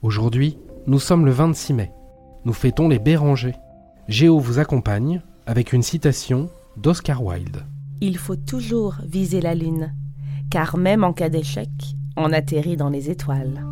Aujourd'hui, nous sommes le 26 mai. Nous fêtons les Bérangers. Géo vous accompagne avec une citation d'Oscar Wilde. Il faut toujours viser la lune, car même en cas d'échec, on atterrit dans les étoiles.